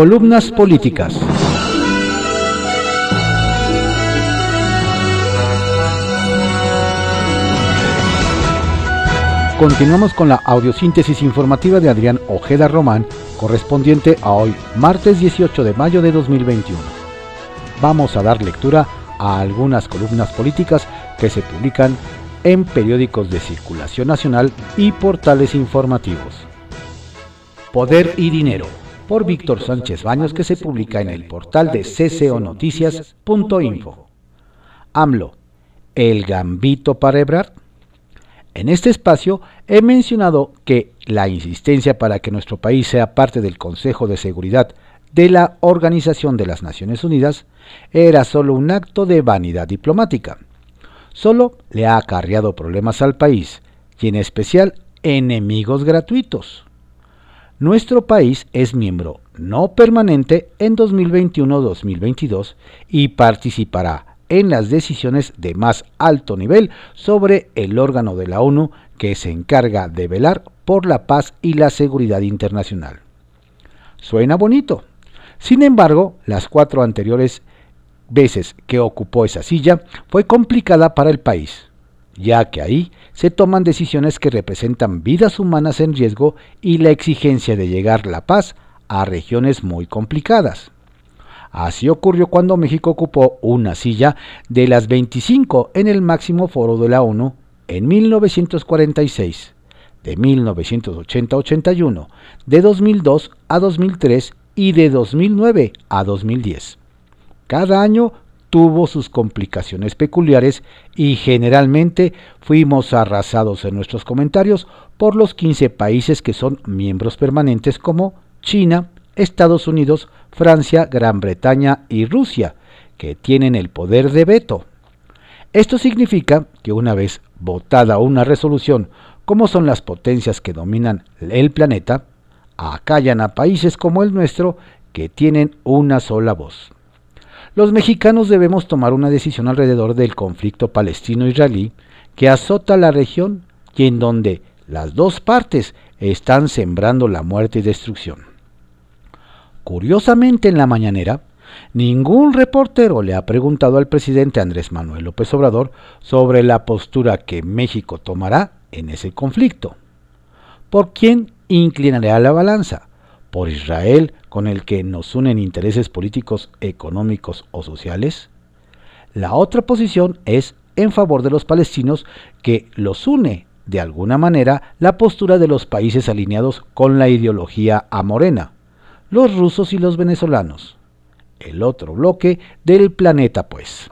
Columnas políticas. Continuamos con la audiosíntesis informativa de Adrián Ojeda Román, correspondiente a hoy, martes 18 de mayo de 2021. Vamos a dar lectura a algunas columnas políticas que se publican en periódicos de circulación nacional y portales informativos. Poder y Dinero, por Víctor Sánchez Baños, que se publica en el portal de cconoticias.info. AMLO, el gambito para Ebrard. En este espacio he mencionado que la insistencia para que nuestro país sea parte del Consejo de Seguridad de la Organización de las Naciones Unidas era solo un acto de vanidad diplomática. Solo le ha acarreado problemas al país y en especial enemigos gratuitos. Nuestro país es miembro no permanente en 2021-2022 y participará en las decisiones de más alto nivel sobre el órgano de la ONU que se encarga de velar por la paz y la seguridad internacional. Suena bonito. Sin embargo, las cuatro anteriores veces que ocupó esa silla fue complicada para el país, ya que ahí se toman decisiones que representan vidas humanas en riesgo y la exigencia de llegar la paz a regiones muy complicadas. Así ocurrió cuando México ocupó una silla de las 25 en el máximo foro de la ONU en 1946, de 1980 81, de 2002 a 2003 y de 2009 a 2010. Cada año tuvo sus complicaciones peculiares y generalmente fuimos arrasados en nuestros comentarios por los 15 países que son miembros permanentes como China, Estados Unidos, Francia, Gran Bretaña y Rusia, que tienen el poder de veto. Esto significa que una vez votada una resolución, como son las potencias que dominan el planeta, acallan a países como el nuestro que tienen una sola voz. Los mexicanos debemos tomar una decisión alrededor del conflicto palestino-israelí que azota la región y en donde las dos partes están sembrando la muerte y destrucción. Curiosamente en la mañanera, ningún reportero le ha preguntado al presidente Andrés Manuel López Obrador sobre la postura que México tomará en ese conflicto. ¿Por quién inclinará la balanza? ¿Por Israel, con el que nos unen intereses políticos, económicos o sociales? La otra posición es en favor de los palestinos, que los une de alguna manera la postura de los países alineados con la ideología amorena los rusos y los venezolanos. El otro bloque del planeta, pues.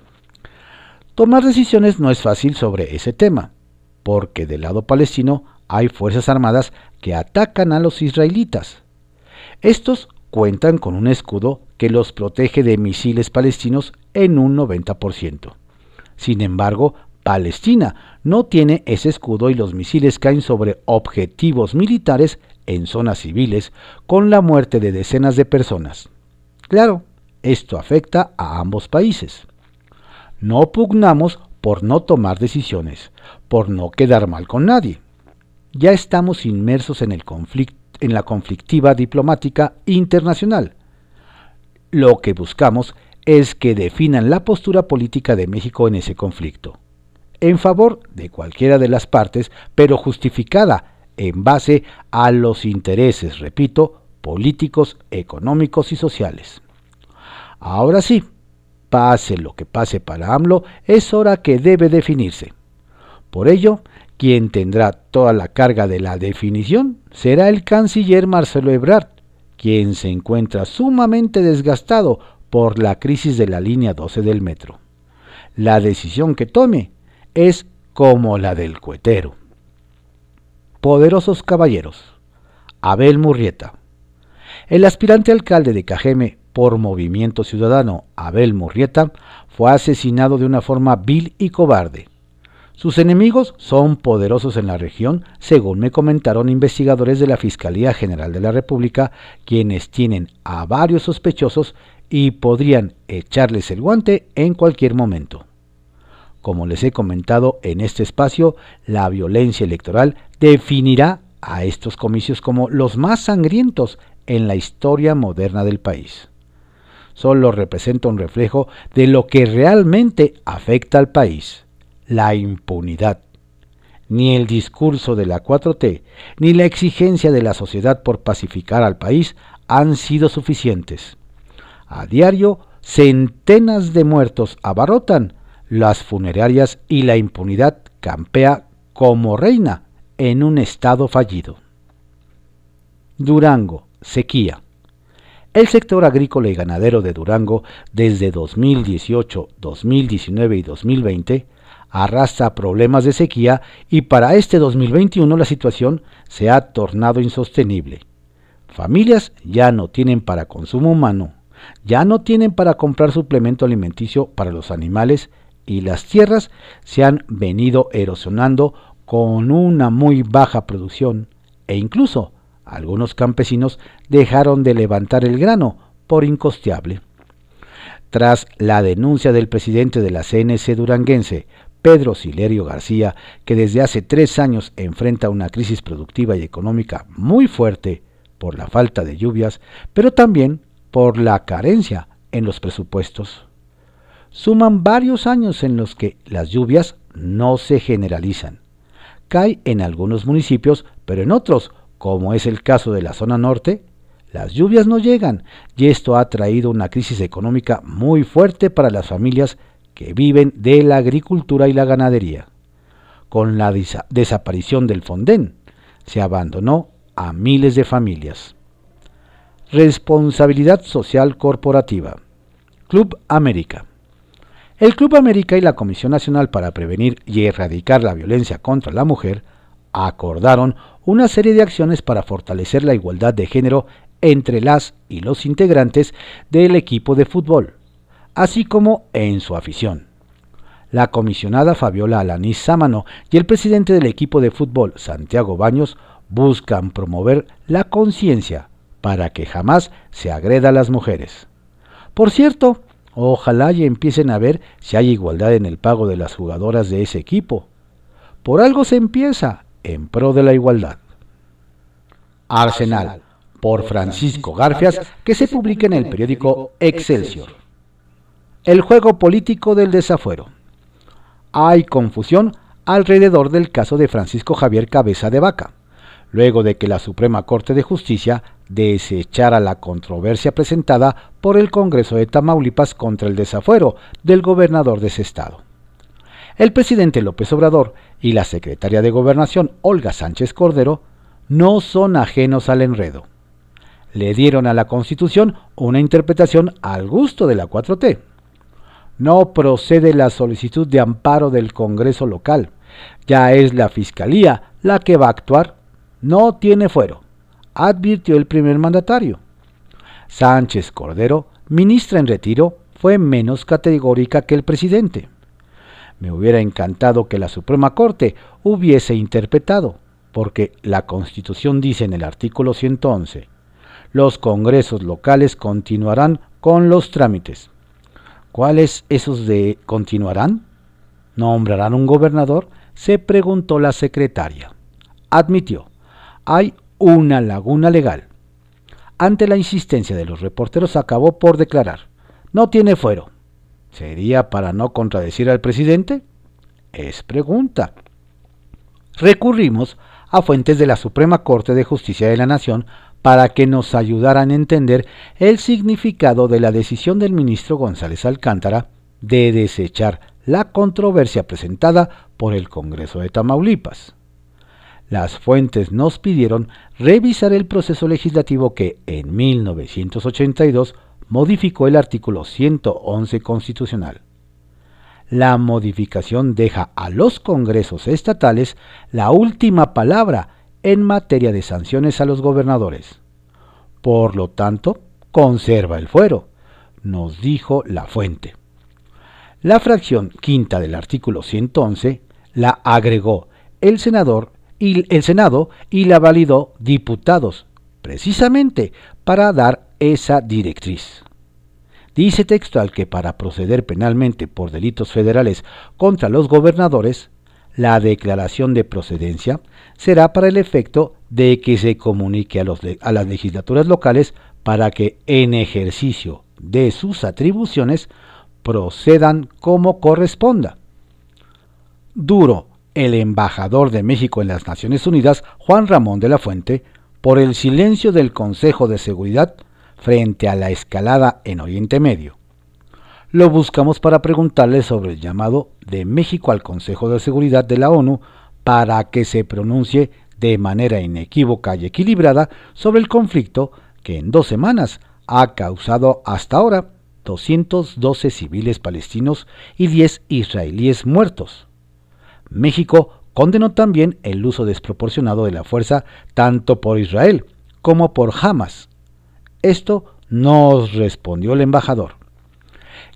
Tomar decisiones no es fácil sobre ese tema, porque del lado palestino hay fuerzas armadas que atacan a los israelitas. Estos cuentan con un escudo que los protege de misiles palestinos en un 90%. Sin embargo, Palestina no tiene ese escudo y los misiles caen sobre objetivos militares en zonas civiles con la muerte de decenas de personas. Claro, esto afecta a ambos países. No pugnamos por no tomar decisiones, por no quedar mal con nadie. Ya estamos inmersos en, el en la conflictiva diplomática internacional. Lo que buscamos es que definan la postura política de México en ese conflicto, en favor de cualquiera de las partes, pero justificada en base a los intereses, repito, políticos, económicos y sociales. Ahora sí, pase lo que pase para AMLO, es hora que debe definirse. Por ello, quien tendrá toda la carga de la definición será el canciller Marcelo Ebrard, quien se encuentra sumamente desgastado por la crisis de la línea 12 del metro. La decisión que tome es como la del cuetero. Poderosos caballeros. Abel Murrieta. El aspirante alcalde de Cajeme por Movimiento Ciudadano, Abel Murrieta, fue asesinado de una forma vil y cobarde. Sus enemigos son poderosos en la región, según me comentaron investigadores de la Fiscalía General de la República, quienes tienen a varios sospechosos y podrían echarles el guante en cualquier momento. Como les he comentado en este espacio, la violencia electoral definirá a estos comicios como los más sangrientos en la historia moderna del país. Solo representa un reflejo de lo que realmente afecta al país, la impunidad. Ni el discurso de la 4T, ni la exigencia de la sociedad por pacificar al país han sido suficientes. A diario, centenas de muertos abarrotan las funerarias y la impunidad campea como reina en un estado fallido. Durango, sequía. El sector agrícola y ganadero de Durango desde 2018, 2019 y 2020 arrastra problemas de sequía y para este 2021 la situación se ha tornado insostenible. Familias ya no tienen para consumo humano, ya no tienen para comprar suplemento alimenticio para los animales y las tierras se han venido erosionando con una muy baja producción e incluso algunos campesinos dejaron de levantar el grano por incosteable. Tras la denuncia del presidente de la CNC duranguense, Pedro Silerio García, que desde hace tres años enfrenta una crisis productiva y económica muy fuerte por la falta de lluvias, pero también por la carencia en los presupuestos. Suman varios años en los que las lluvias no se generalizan. Cae en algunos municipios, pero en otros, como es el caso de la zona norte, las lluvias no llegan y esto ha traído una crisis económica muy fuerte para las familias que viven de la agricultura y la ganadería. Con la desaparición del Fonden, se abandonó a miles de familias. Responsabilidad social corporativa. Club América. El Club América y la Comisión Nacional para Prevenir y Erradicar la Violencia contra la Mujer acordaron una serie de acciones para fortalecer la igualdad de género entre las y los integrantes del equipo de fútbol, así como en su afición. La comisionada Fabiola Alanís Sámano y el presidente del equipo de fútbol, Santiago Baños, buscan promover la conciencia para que jamás se agreda a las mujeres. Por cierto, ojalá y empiecen a ver si hay igualdad en el pago de las jugadoras de ese equipo. Por algo se empieza en pro de la igualdad. Arsenal, por Francisco Garfias, que se publica en el periódico Excelsior. El juego político del desafuero. Hay confusión alrededor del caso de Francisco Javier Cabeza de Vaca luego de que la Suprema Corte de Justicia desechara la controversia presentada por el Congreso de Tamaulipas contra el desafuero del gobernador de ese estado. El presidente López Obrador y la secretaria de Gobernación Olga Sánchez Cordero no son ajenos al enredo. Le dieron a la Constitución una interpretación al gusto de la 4T. No procede la solicitud de amparo del Congreso local. Ya es la Fiscalía la que va a actuar no tiene fuero, advirtió el primer mandatario. Sánchez Cordero, ministra en retiro, fue menos categórica que el presidente. Me hubiera encantado que la Suprema Corte hubiese interpretado, porque la Constitución dice en el artículo 111, los congresos locales continuarán con los trámites. ¿Cuáles esos de continuarán? ¿Nombrarán un gobernador? se preguntó la secretaria. Admitió, hay una laguna legal. Ante la insistencia de los reporteros acabó por declarar, no tiene fuero. ¿Sería para no contradecir al presidente? Es pregunta. Recurrimos a fuentes de la Suprema Corte de Justicia de la Nación para que nos ayudaran a entender el significado de la decisión del ministro González Alcántara de desechar la controversia presentada por el Congreso de Tamaulipas las fuentes nos pidieron revisar el proceso legislativo que en 1982 modificó el artículo 111 constitucional. La modificación deja a los congresos estatales la última palabra en materia de sanciones a los gobernadores. Por lo tanto, conserva el fuero, nos dijo la fuente. La fracción quinta del artículo 111 la agregó el senador y el Senado y la validó diputados, precisamente para dar esa directriz. Dice textual que para proceder penalmente por delitos federales contra los gobernadores, la declaración de procedencia será para el efecto de que se comunique a, a las legislaturas locales para que en ejercicio de sus atribuciones procedan como corresponda. Duro el embajador de México en las Naciones Unidas, Juan Ramón de la Fuente, por el silencio del Consejo de Seguridad frente a la escalada en Oriente Medio. Lo buscamos para preguntarle sobre el llamado de México al Consejo de Seguridad de la ONU para que se pronuncie de manera inequívoca y equilibrada sobre el conflicto que en dos semanas ha causado hasta ahora 212 civiles palestinos y 10 israelíes muertos. México condenó también el uso desproporcionado de la fuerza tanto por Israel como por Hamas. Esto nos respondió el embajador.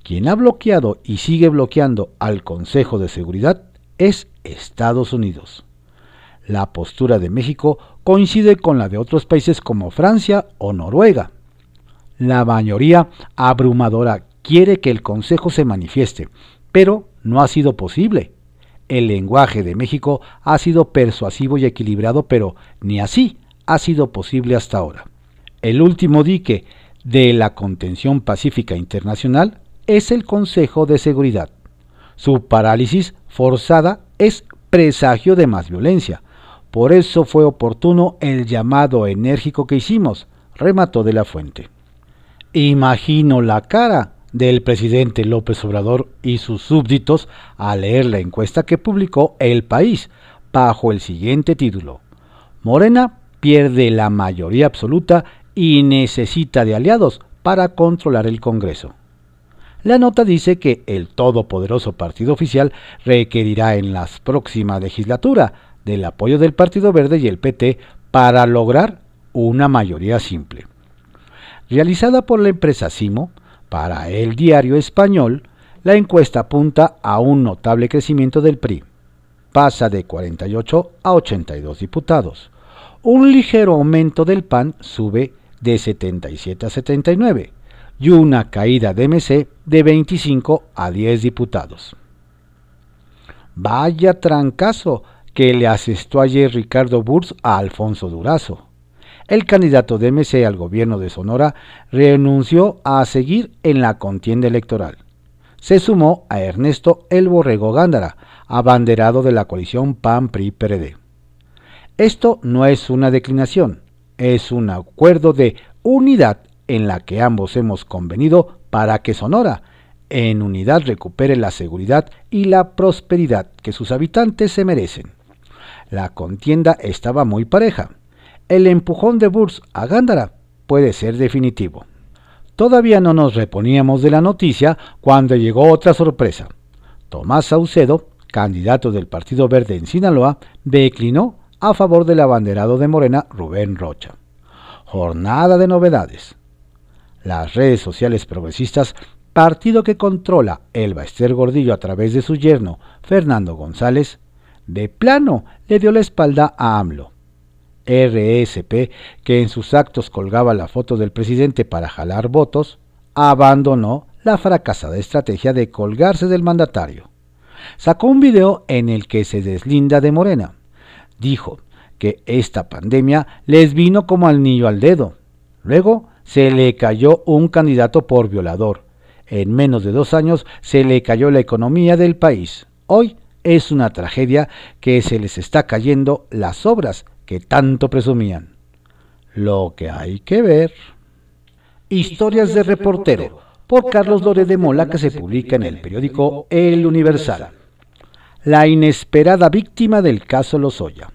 Quien ha bloqueado y sigue bloqueando al Consejo de Seguridad es Estados Unidos. La postura de México coincide con la de otros países como Francia o Noruega. La mayoría abrumadora quiere que el Consejo se manifieste, pero no ha sido posible. El lenguaje de México ha sido persuasivo y equilibrado, pero ni así ha sido posible hasta ahora. El último dique de la contención pacífica internacional es el Consejo de Seguridad. Su parálisis forzada es presagio de más violencia, por eso fue oportuno el llamado enérgico que hicimos, remató de la fuente. Imagino la cara del presidente López Obrador y sus súbditos al leer la encuesta que publicó El País bajo el siguiente título. Morena pierde la mayoría absoluta y necesita de aliados para controlar el Congreso. La nota dice que el todopoderoso partido oficial requerirá en la próxima legislatura del apoyo del Partido Verde y el PT para lograr una mayoría simple. Realizada por la empresa Simo, para el diario español, la encuesta apunta a un notable crecimiento del PRI. Pasa de 48 a 82 diputados. Un ligero aumento del PAN sube de 77 a 79 y una caída de MC de 25 a 10 diputados. Vaya trancazo que le asestó ayer Ricardo Burs a Alfonso Durazo. El candidato de MC al gobierno de Sonora renunció a seguir en la contienda electoral. Se sumó a Ernesto El Borrego Gándara, abanderado de la coalición PAN-PRI-PRD. Esto no es una declinación, es un acuerdo de unidad en la que ambos hemos convenido para que Sonora en unidad recupere la seguridad y la prosperidad que sus habitantes se merecen. La contienda estaba muy pareja. El empujón de Burs a Gándara puede ser definitivo. Todavía no nos reponíamos de la noticia cuando llegó otra sorpresa. Tomás Saucedo, candidato del Partido Verde en Sinaloa, declinó a favor del abanderado de Morena, Rubén Rocha. Jornada de novedades. Las redes sociales progresistas, partido que controla el Ester Gordillo a través de su yerno, Fernando González, de plano le dio la espalda a AMLO. RSP, que en sus actos colgaba la foto del presidente para jalar votos, abandonó la fracasada estrategia de colgarse del mandatario. Sacó un video en el que se deslinda de Morena. Dijo que esta pandemia les vino como al niño al dedo. Luego se le cayó un candidato por violador. En menos de dos años se le cayó la economía del país. Hoy es una tragedia que se les está cayendo las obras que tanto presumían. Lo que hay que ver. Historias de reportero por Carlos Lore de Mola que se publica en el periódico El Universal. La inesperada víctima del caso Lozoya.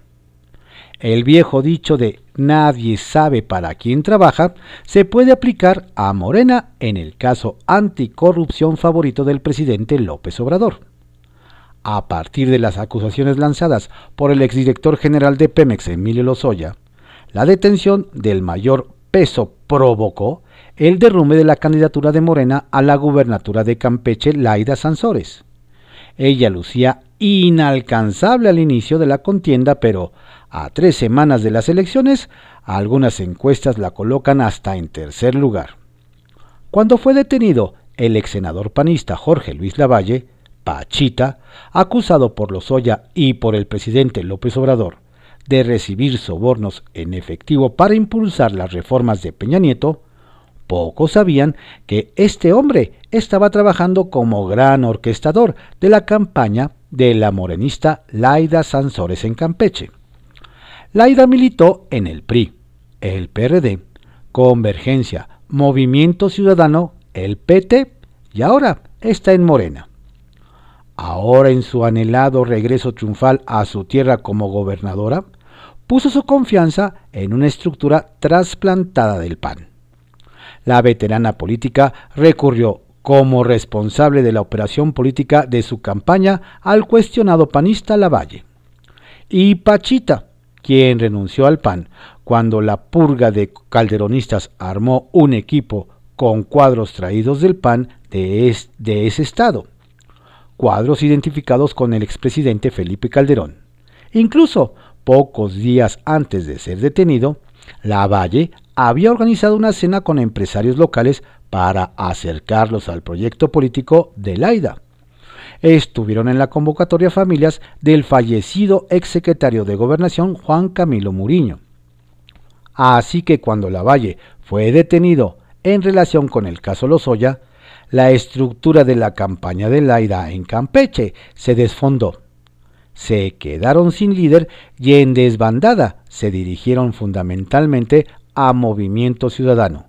El viejo dicho de nadie sabe para quién trabaja se puede aplicar a Morena en el caso anticorrupción favorito del presidente López Obrador a partir de las acusaciones lanzadas por el exdirector general de Pemex, Emilio Lozoya, la detención del mayor peso provocó el derrumbe de la candidatura de Morena a la gubernatura de Campeche, Laida Sansores. Ella lucía inalcanzable al inicio de la contienda, pero a tres semanas de las elecciones, algunas encuestas la colocan hasta en tercer lugar. Cuando fue detenido el ex senador panista Jorge Luis Lavalle, Pachita, acusado por Lozoya y por el presidente López Obrador de recibir sobornos en efectivo para impulsar las reformas de Peña Nieto, pocos sabían que este hombre estaba trabajando como gran orquestador de la campaña de la morenista Laida Sansores en Campeche. Laida militó en el PRI, el PRD, Convergencia, Movimiento Ciudadano, el PT y ahora está en Morena. Ahora en su anhelado regreso triunfal a su tierra como gobernadora, puso su confianza en una estructura trasplantada del PAN. La veterana política recurrió como responsable de la operación política de su campaña al cuestionado panista Lavalle. Y Pachita, quien renunció al PAN cuando la purga de calderonistas armó un equipo con cuadros traídos del PAN de, de ese estado, cuadros identificados con el expresidente Felipe Calderón. Incluso pocos días antes de ser detenido, Lavalle había organizado una cena con empresarios locales para acercarlos al proyecto político de Laida. Estuvieron en la convocatoria familias del fallecido exsecretario de Gobernación Juan Camilo Muriño. Así que cuando Lavalle fue detenido en relación con el caso Lozoya, la estructura de la campaña de Laida en Campeche se desfondó. Se quedaron sin líder y en desbandada se dirigieron fundamentalmente a Movimiento Ciudadano,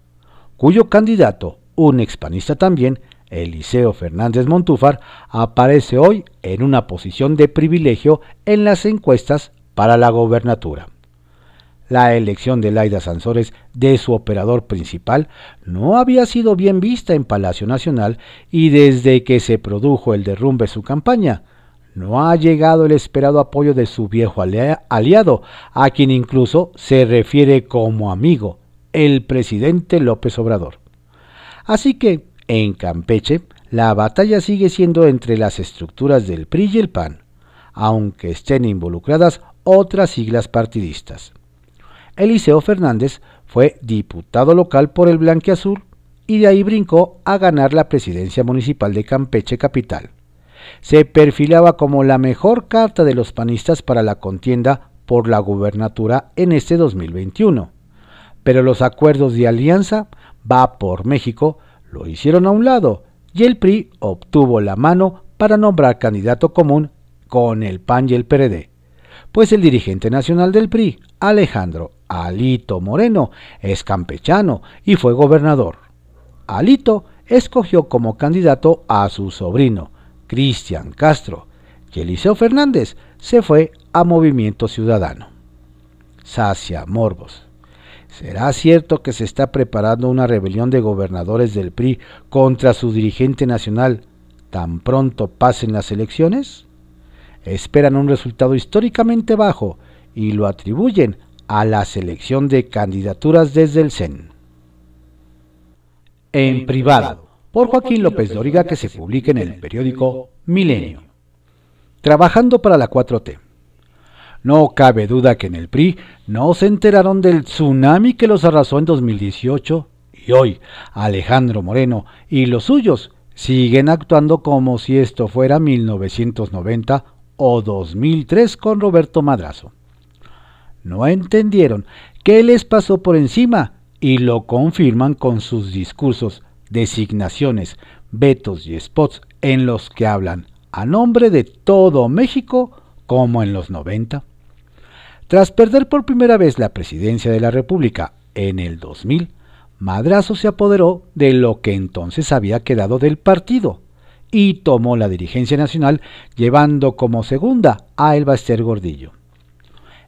cuyo candidato, un expanista también, Eliseo Fernández Montúfar, aparece hoy en una posición de privilegio en las encuestas para la gobernatura. La elección de Laida Sansores de su operador principal no había sido bien vista en Palacio Nacional y desde que se produjo el derrumbe de su campaña, no ha llegado el esperado apoyo de su viejo aliado, a quien incluso se refiere como amigo, el presidente López Obrador. Así que, en Campeche, la batalla sigue siendo entre las estructuras del PRI y el PAN, aunque estén involucradas otras siglas partidistas. Eliseo Fernández fue diputado local por el Blanqueazul y de ahí brincó a ganar la presidencia municipal de Campeche Capital se perfilaba como la mejor carta de los panistas para la contienda por la gubernatura en este 2021. Pero los acuerdos de alianza va por México lo hicieron a un lado y el PRI obtuvo la mano para nombrar candidato común con el PAN y el PRD. Pues el dirigente nacional del PRI, Alejandro Alito Moreno, es campechano y fue gobernador. Alito escogió como candidato a su sobrino, Cristian Castro y Eliseo Fernández se fue a Movimiento Ciudadano. Sacia Morbos. ¿Será cierto que se está preparando una rebelión de gobernadores del PRI contra su dirigente nacional tan pronto pasen las elecciones? Esperan un resultado históricamente bajo y lo atribuyen a la selección de candidaturas desde el CEN. En privado por Joaquín López Doriga que se publica en el periódico Milenio. Trabajando para la 4T. No cabe duda que en el PRI no se enteraron del tsunami que los arrasó en 2018 y hoy Alejandro Moreno y los suyos siguen actuando como si esto fuera 1990 o 2003 con Roberto Madrazo. No entendieron qué les pasó por encima y lo confirman con sus discursos designaciones, vetos y spots en los que hablan a nombre de todo México como en los 90. Tras perder por primera vez la presidencia de la República en el 2000, Madrazo se apoderó de lo que entonces había quedado del partido y tomó la dirigencia nacional llevando como segunda a Elba Ester Gordillo.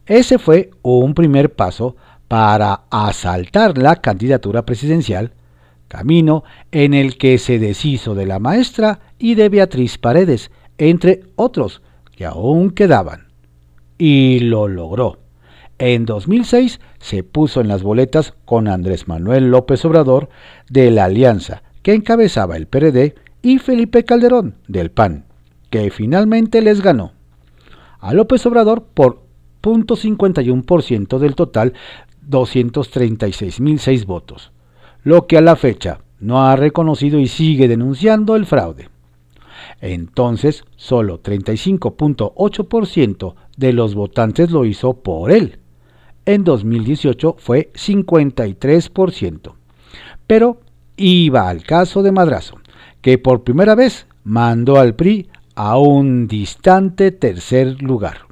Ese fue un primer paso para asaltar la candidatura presidencial camino en el que se deshizo de la maestra y de Beatriz Paredes, entre otros que aún quedaban. Y lo logró. En 2006 se puso en las boletas con Andrés Manuel López Obrador de la Alianza, que encabezaba el PRD, y Felipe Calderón del PAN, que finalmente les ganó. A López Obrador por 0.51% del total 236.006 votos lo que a la fecha no ha reconocido y sigue denunciando el fraude. Entonces, solo 35.8% de los votantes lo hizo por él. En 2018 fue 53%. Pero iba al caso de Madrazo, que por primera vez mandó al PRI a un distante tercer lugar.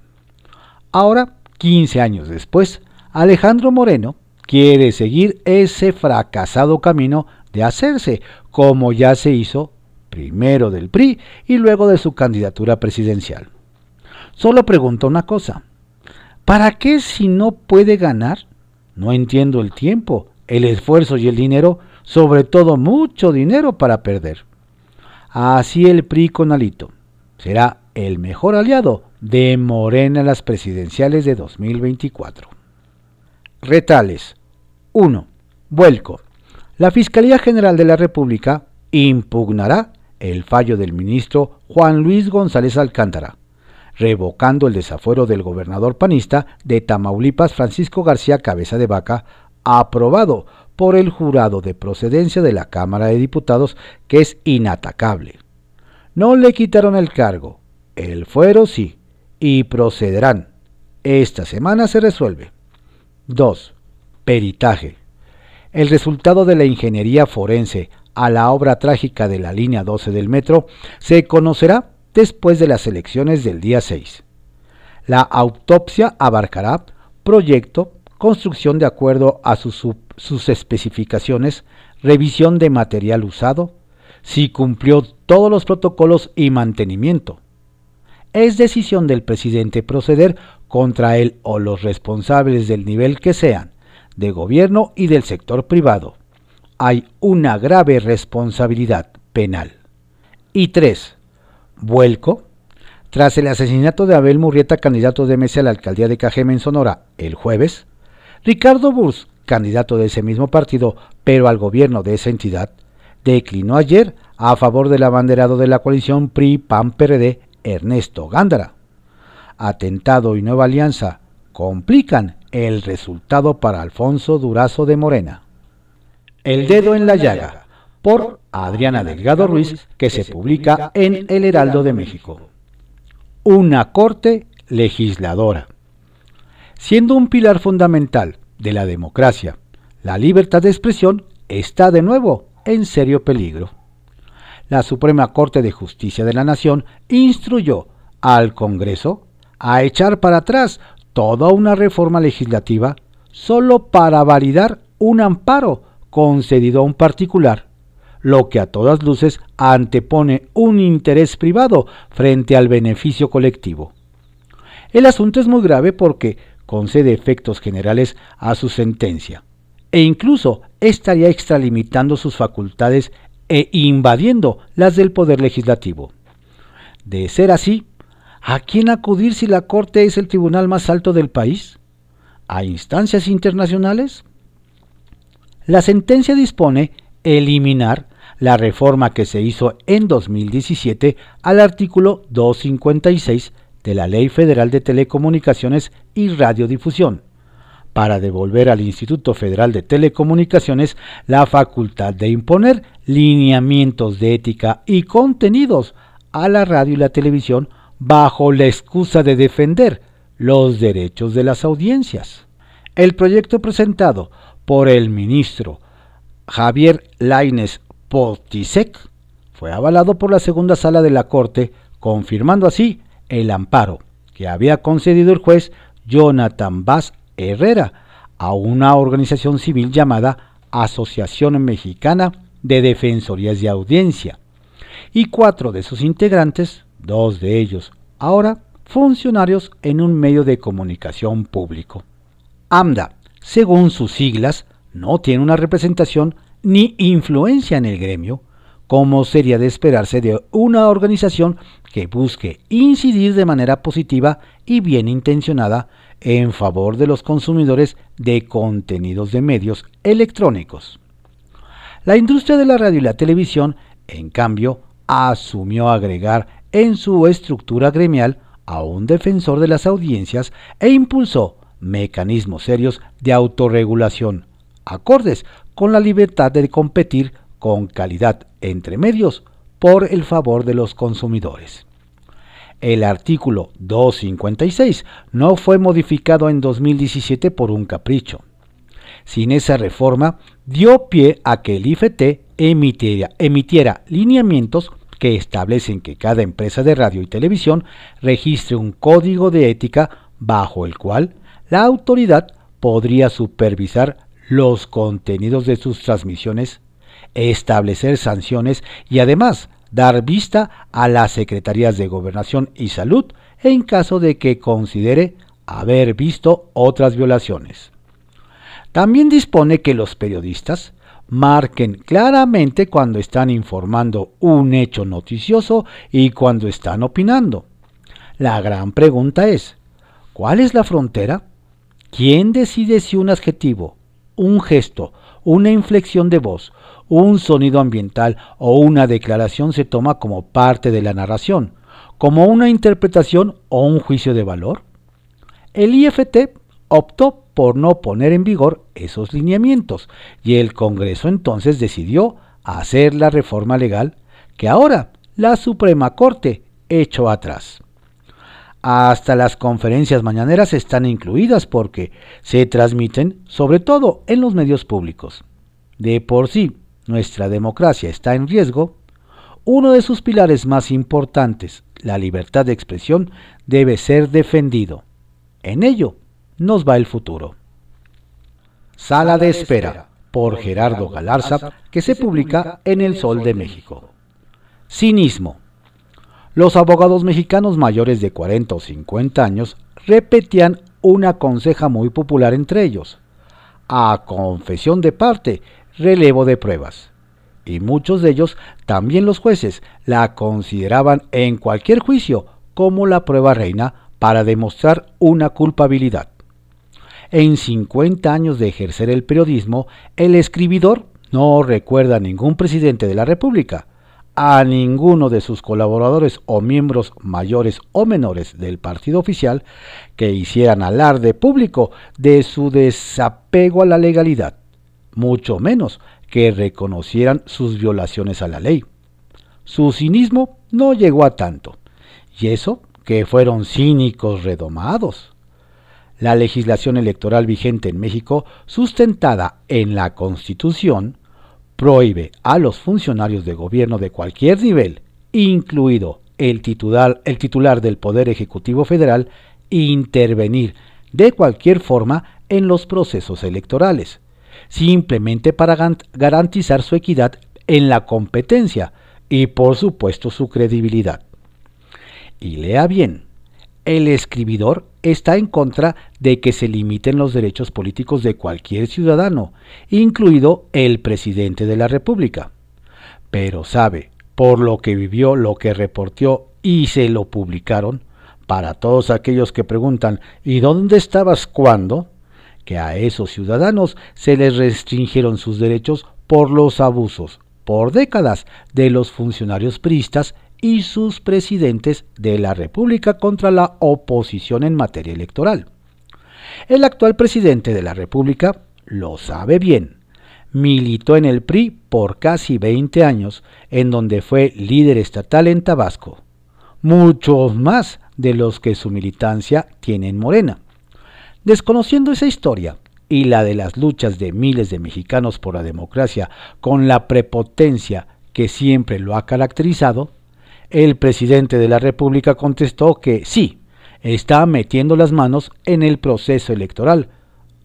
Ahora, 15 años después, Alejandro Moreno quiere seguir ese fracasado camino de hacerse, como ya se hizo primero del PRI y luego de su candidatura presidencial. Solo pregunto una cosa, ¿para qué si no puede ganar? No entiendo el tiempo, el esfuerzo y el dinero, sobre todo mucho dinero para perder. Así el PRI con Alito será el mejor aliado de Morena en las presidenciales de 2024. Retales 1. Vuelco. La Fiscalía General de la República impugnará el fallo del ministro Juan Luis González Alcántara, revocando el desafuero del gobernador panista de Tamaulipas Francisco García Cabeza de Vaca, aprobado por el jurado de procedencia de la Cámara de Diputados, que es inatacable. No le quitaron el cargo, el fuero sí, y procederán. Esta semana se resuelve. 2. Peritaje. El resultado de la ingeniería forense a la obra trágica de la línea 12 del metro se conocerá después de las elecciones del día 6. La autopsia abarcará proyecto, construcción de acuerdo a sus, sus especificaciones, revisión de material usado, si cumplió todos los protocolos y mantenimiento. Es decisión del presidente proceder contra él o los responsables del nivel que sean, de gobierno y del sector privado, hay una grave responsabilidad penal. Y tres, vuelco. Tras el asesinato de Abel Murrieta, candidato de Mesa a la alcaldía de Cajeme en Sonora, el jueves, Ricardo Burs, candidato de ese mismo partido, pero al gobierno de esa entidad, declinó ayer a favor del abanderado de la coalición PRI-PAN-PRD, Ernesto Gándara. Atentado y nueva alianza complican el resultado para Alfonso Durazo de Morena. El dedo en la llaga, por Adriana Delgado Ruiz, que se publica en El Heraldo de México. Una corte legisladora. Siendo un pilar fundamental de la democracia, la libertad de expresión está de nuevo en serio peligro. La Suprema Corte de Justicia de la Nación instruyó al Congreso a echar para atrás toda una reforma legislativa solo para validar un amparo concedido a un particular, lo que a todas luces antepone un interés privado frente al beneficio colectivo. El asunto es muy grave porque concede efectos generales a su sentencia e incluso estaría extralimitando sus facultades e invadiendo las del Poder Legislativo. De ser así, ¿a quién acudir si la Corte es el tribunal más alto del país? ¿A instancias internacionales? La sentencia dispone eliminar la reforma que se hizo en 2017 al artículo 256 de la Ley Federal de Telecomunicaciones y Radiodifusión, para devolver al Instituto Federal de Telecomunicaciones la facultad de imponer lineamientos de ética y contenidos a la radio y la televisión bajo la excusa de defender los derechos de las audiencias. El proyecto presentado por el ministro. Javier Laines Potisek fue avalado por la segunda sala de la Corte, confirmando así el amparo que había concedido el juez Jonathan Vaz Herrera a una organización civil llamada Asociación Mexicana de Defensorías de Audiencia, y cuatro de sus integrantes, dos de ellos ahora funcionarios en un medio de comunicación público. AMDA según sus siglas, no tiene una representación ni influencia en el gremio, como sería de esperarse de una organización que busque incidir de manera positiva y bien intencionada en favor de los consumidores de contenidos de medios electrónicos. La industria de la radio y la televisión, en cambio, asumió agregar en su estructura gremial a un defensor de las audiencias e impulsó mecanismos serios de autorregulación, acordes con la libertad de competir con calidad entre medios por el favor de los consumidores. El artículo 256 no fue modificado en 2017 por un capricho. Sin esa reforma, dio pie a que el IFT emitiera, emitiera lineamientos que establecen que cada empresa de radio y televisión registre un código de ética bajo el cual la autoridad podría supervisar los contenidos de sus transmisiones, establecer sanciones y además dar vista a las secretarías de Gobernación y Salud en caso de que considere haber visto otras violaciones. También dispone que los periodistas marquen claramente cuando están informando un hecho noticioso y cuando están opinando. La gran pregunta es, ¿cuál es la frontera? ¿Quién decide si un adjetivo, un gesto, una inflexión de voz, un sonido ambiental o una declaración se toma como parte de la narración, como una interpretación o un juicio de valor? El IFT optó por no poner en vigor esos lineamientos y el Congreso entonces decidió hacer la reforma legal que ahora la Suprema Corte echó atrás. Hasta las conferencias mañaneras están incluidas porque se transmiten sobre todo en los medios públicos. De por sí, nuestra democracia está en riesgo. Uno de sus pilares más importantes, la libertad de expresión, debe ser defendido. En ello nos va el futuro. Sala de espera, por Gerardo Galarza, que se publica en El Sol de México. Cinismo. Los abogados mexicanos mayores de 40 o 50 años repetían una conseja muy popular entre ellos. A confesión de parte, relevo de pruebas. Y muchos de ellos, también los jueces, la consideraban en cualquier juicio como la prueba reina para demostrar una culpabilidad. En 50 años de ejercer el periodismo, el escribidor no recuerda a ningún presidente de la República, a ninguno de sus colaboradores o miembros mayores o menores del partido oficial que hicieran alarde público de su desapego a la legalidad, mucho menos que reconocieran sus violaciones a la ley. Su cinismo no llegó a tanto, y eso que fueron cínicos redomados. La legislación electoral vigente en México, sustentada en la Constitución, prohíbe a los funcionarios de gobierno de cualquier nivel, incluido el titular, el titular del Poder Ejecutivo Federal, intervenir de cualquier forma en los procesos electorales, simplemente para garantizar su equidad en la competencia y por supuesto su credibilidad. Y lea bien, el escribidor está en contra de que se limiten los derechos políticos de cualquier ciudadano, incluido el presidente de la República. Pero sabe, por lo que vivió, lo que reportó y se lo publicaron, para todos aquellos que preguntan ¿y dónde estabas cuando? que a esos ciudadanos se les restringieron sus derechos por los abusos, por décadas, de los funcionarios priistas y sus presidentes de la República contra la oposición en materia electoral. El actual presidente de la República lo sabe bien. Militó en el PRI por casi 20 años, en donde fue líder estatal en Tabasco, muchos más de los que su militancia tiene en Morena. Desconociendo esa historia y la de las luchas de miles de mexicanos por la democracia con la prepotencia que siempre lo ha caracterizado, el presidente de la República contestó que sí, está metiendo las manos en el proceso electoral,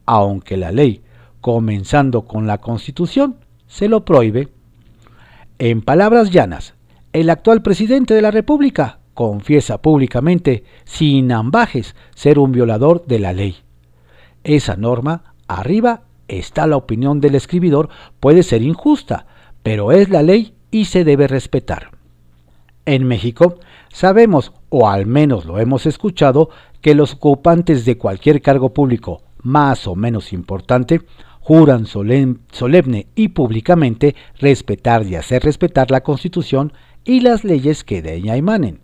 aunque la ley, comenzando con la Constitución, se lo prohíbe. En palabras llanas, el actual presidente de la República confiesa públicamente, sin ambajes, ser un violador de la ley. Esa norma, arriba está la opinión del escribidor, puede ser injusta, pero es la ley y se debe respetar. En México sabemos, o al menos lo hemos escuchado, que los ocupantes de cualquier cargo público más o menos importante juran solemne y públicamente respetar y hacer respetar la Constitución y las leyes que de ella emanen.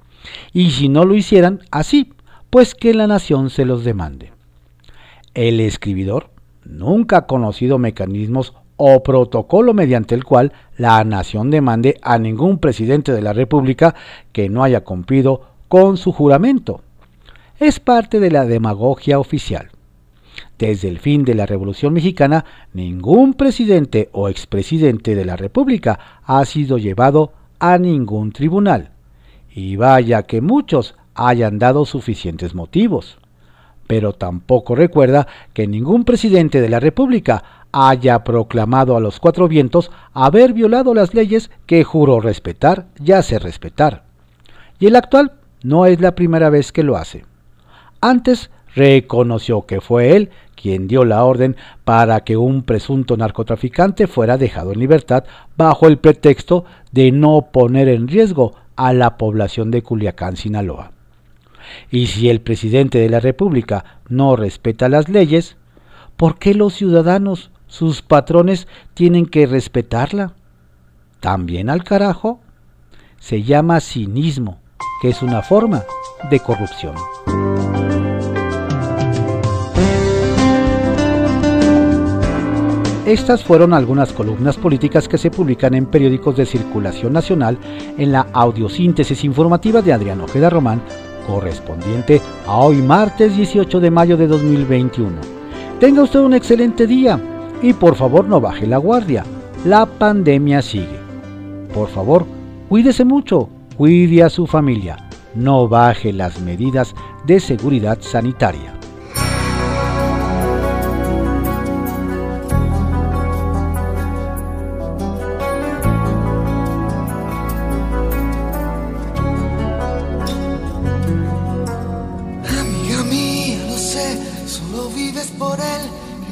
Y si no lo hicieran así, pues que la nación se los demande. El escribidor nunca ha conocido mecanismos o protocolo mediante el cual la nación demande a ningún presidente de la República que no haya cumplido con su juramento. Es parte de la demagogia oficial. Desde el fin de la Revolución Mexicana, ningún presidente o expresidente de la República ha sido llevado a ningún tribunal. Y vaya que muchos hayan dado suficientes motivos. Pero tampoco recuerda que ningún presidente de la República haya proclamado a los cuatro vientos haber violado las leyes que juró respetar y hace respetar. Y el actual no es la primera vez que lo hace. Antes reconoció que fue él quien dio la orden para que un presunto narcotraficante fuera dejado en libertad bajo el pretexto de no poner en riesgo a la población de Culiacán, Sinaloa. Y si el presidente de la República no respeta las leyes, ¿por qué los ciudadanos sus patrones tienen que respetarla. También al carajo. Se llama cinismo, que es una forma de corrupción. Estas fueron algunas columnas políticas que se publican en periódicos de circulación nacional en la audiosíntesis informativa de Adrián Ojeda Román, correspondiente a hoy martes 18 de mayo de 2021. Tenga usted un excelente día y por favor no baje la guardia. La pandemia sigue. Por favor, cuídese mucho, cuide a su familia. No baje las medidas de seguridad sanitaria.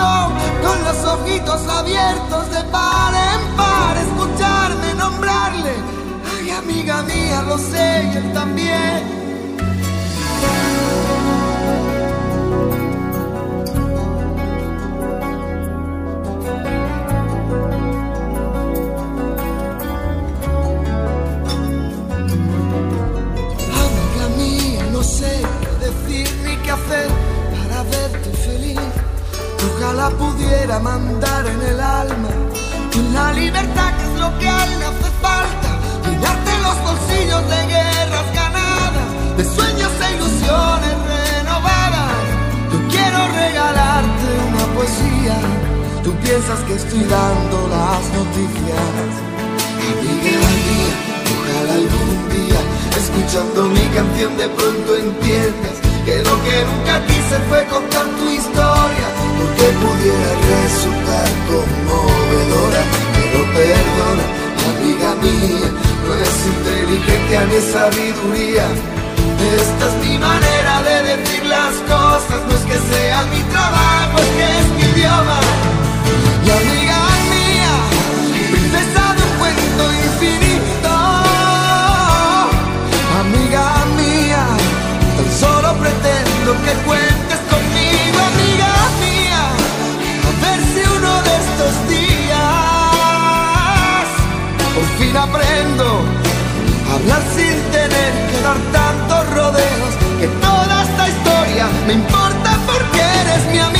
con los ojitos abiertos de par en par, escucharme nombrarle. Ay, amiga mía, lo sé él también. Amiga mía, no sé qué decir ni qué hacer. Ojalá pudiera mandar en el alma la libertad que es lo que a hace falta. Llenarte los bolsillos de guerras ganadas, de sueños e ilusiones renovadas. Yo quiero regalarte una poesía. Tú piensas que estoy dando las noticias. Amiga mía, ojalá algún día, escuchando mi canción, de pronto entiendas que lo que nunca quise fue contar tu historia, porque pudiera resultar conmovedora, pero perdona, amiga mía, no es inteligencia ni sabiduría. Esta es mi manera de decir las cosas, no es que sea mi trabajo, es que es mi idioma. Y amiga mía, princesa de un cuento infinito, que cuentes conmigo, amiga mía, a ver si uno de estos días por fin aprendo a hablar sin tener que dar tantos rodeos, que toda esta historia me importa porque eres mi amiga.